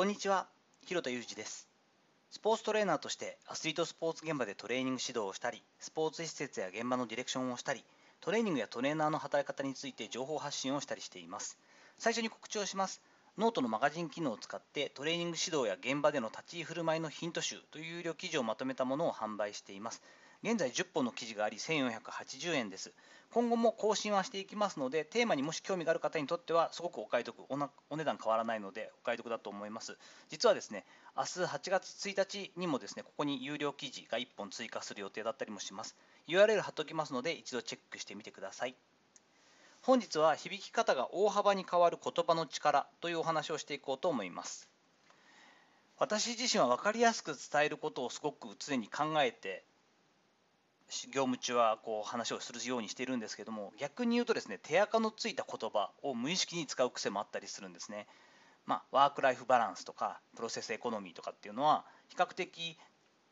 こんにちは、広田裕二です。スポーツトレーナーとしてアスリートスポーツ現場でトレーニング指導をしたり、スポーツ施設や現場のディレクションをしたり、トレーニングやトレーナーの働き方について情報発信をしたりしています。最初に告知をします。ノートのマガジン機能を使ってトレーニング指導や現場での立ち居振る舞いのヒント集という有料記事をまとめたものを販売しています。現在10本の記事があり1480円です。今後も更新はしていきますので、テーマにもし興味がある方にとっては、すごくお買い得おな、お値段変わらないので、お買い得だと思います。実はですね、明日8月1日にもですね、ここに有料記事が1本追加する予定だったりもします。URL 貼っておきますので、一度チェックしてみてください。本日は響き方が大幅に変わる言葉の力というお話をしていこうと思います。私自身は分かりやすく伝えることをすごく常に考えて業務中はこう話をするようにしているんですけども逆に言うとですね手垢のついた言葉を無意識に使う癖もあったりするんですね。まあ、ワーク・ライフ・バランスとかプロセスエコノミーとかっていうのは比較的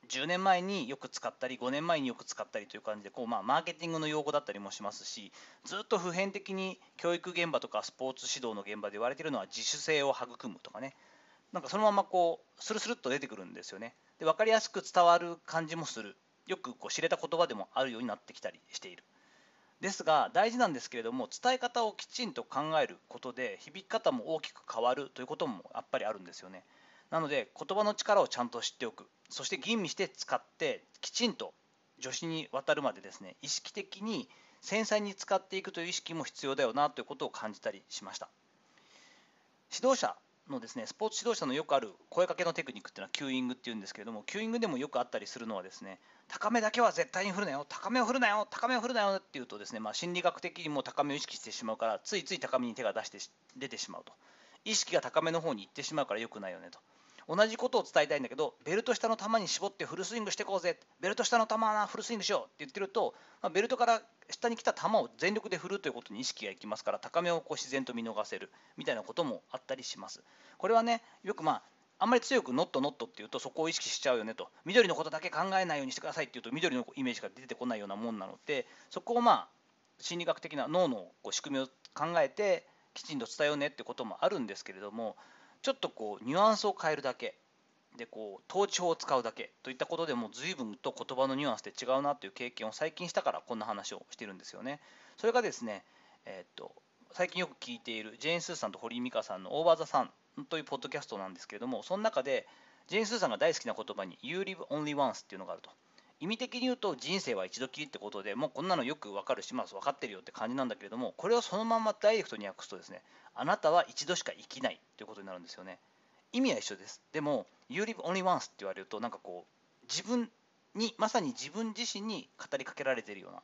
10年前によく使ったり5年前によく使ったりという感じでこう、まあ、マーケティングの用語だったりもしますしずっと普遍的に教育現場とかスポーツ指導の現場で言われているのは自主性を育むとかねなんかそのままこうスルスルっと出てくるんですよねで分かりやすく伝わる感じもするよくこう知れた言葉でもあるようになってきたりしている。ですが大事なんですけれども伝え方をきちんと考えることで響き方も大きく変わるということもやっぱりあるんですよね。なので言葉の力をちゃんと知っておく。そして吟味して使ってきちんと助詞に渡るまでですね意識的に繊細に使っていくという意識も必要だよなということを感じたりしました。指導者のですねスポーツ指導者のよくある声かけのテクニックっていうのはキューイングっていうんですけれどもキューイングでもよくあったりするのはですね高めだけは絶対に振るなよ高めを振るなよ高めを振るなよっていうとですね、まあ、心理学的にも高めを意識してしまうからついつい高めに手が出して出てしまうと。意識が高めの方に行ってしまうから良くないよねと。同じことを伝えたいんだけどベルト下の球に絞ってフルスイングしていこうぜ。ベルト下の球はフルスイングしようって言ってると、まあ、ベルトから下に来た球を全力で振るということに意識がいきますから高めをこう自然と見逃せるみたいなこともあったりします。これはねよくまああんまり強くノットノットっていうとそこを意識しちゃうよねと。緑のことだけ考えないようにしてくださいっていうと緑のイメージが出てこないようなもんなのでそこをまあ心理学的な脳のこう仕組みを考えてきちんと伝えようねってこともあるんですけれどもちょっとこうニュアンスを変えるだけでこう統治法を使うだけといったことでも随分と言葉のニュアンスで違うなという経験を最近したからこんな話をしてるんですよね。それがですね、えー、っと最近よく聞いているジェーン・スーさんと堀井美香さんの「オーバー・ザ・サン」というポッドキャストなんですけれどもその中でジェーン・スーさんが大好きな言葉に「You live only once」っていうのがあると。意味的に言うと人生は一度きりってことでもうこんなのよくわかるし、まあ、分かってるよって感じなんだけれどもこれをそのままダイレクトに訳すとですねあなたは一度しか生きないということになるんですよね。意味は一緒です。でも、You live only once って言われると、なんかこう、自分に、まさに自分自身に語りかけられてるような、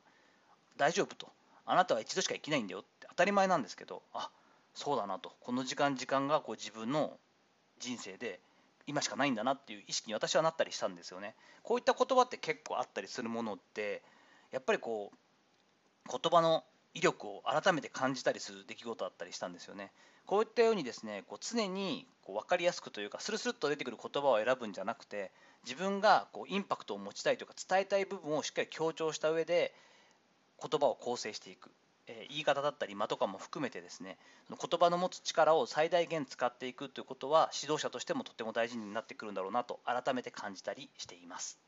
大丈夫と、あなたは一度しか生きないんだよって当たり前なんですけど、あそうだなと、この時間、時間がこう自分の人生で今しかないんだなっていう意識に私はなったりしたんですよね。こういった言葉って結構あったりするものって、やっぱりこう、言葉の威力を改めて感じたりする出来事だったりしたんですよね。こういったようにですねこう常にこう分かりやすくというかスルスルっと出てくる言葉を選ぶんじゃなくて自分がこうインパクトを持ちたいというか伝えたい部分をしっかり強調した上で言葉を構成していく、え、言い方だったり間とかも含めてですね言葉の持つ力を最大限使っていくということは指導者としてもとても大事になってくるんだろうなと改めて感じたりしています。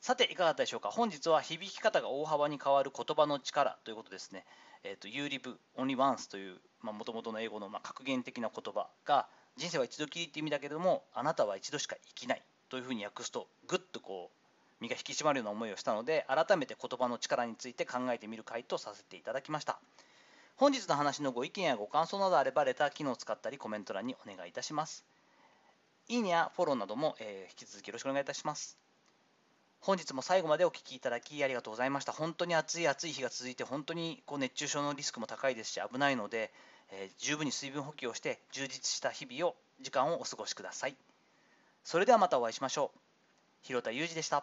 さていかがだったでしょうか？本日は響き方が大幅に変わる言葉の力ということですね。えーと、You live only once というもともとの英語のま格言的な言葉が人生は一度きりって意味だけどもあなたは一度しか生きないというふうに訳すとぐっとこう身が引き締まるような思いをしたので改めて言葉の力について考えてみる回とさせていただきました本日の話のご意見やご感想などあればレター機能を使ったりコメント欄にお願いいたしますいいねやフォローなども、えー、引き続きよろしくお願いいたします本日も最後までお聞きいただきありがとうございました。本当に暑い暑い日が続いて、本当にこう熱中症のリスクも高いですし、危ないので、えー、十分に水分補給をして、充実した日々を、時間をお過ごしください。それではまたお会いしましょう。広田裕二でした。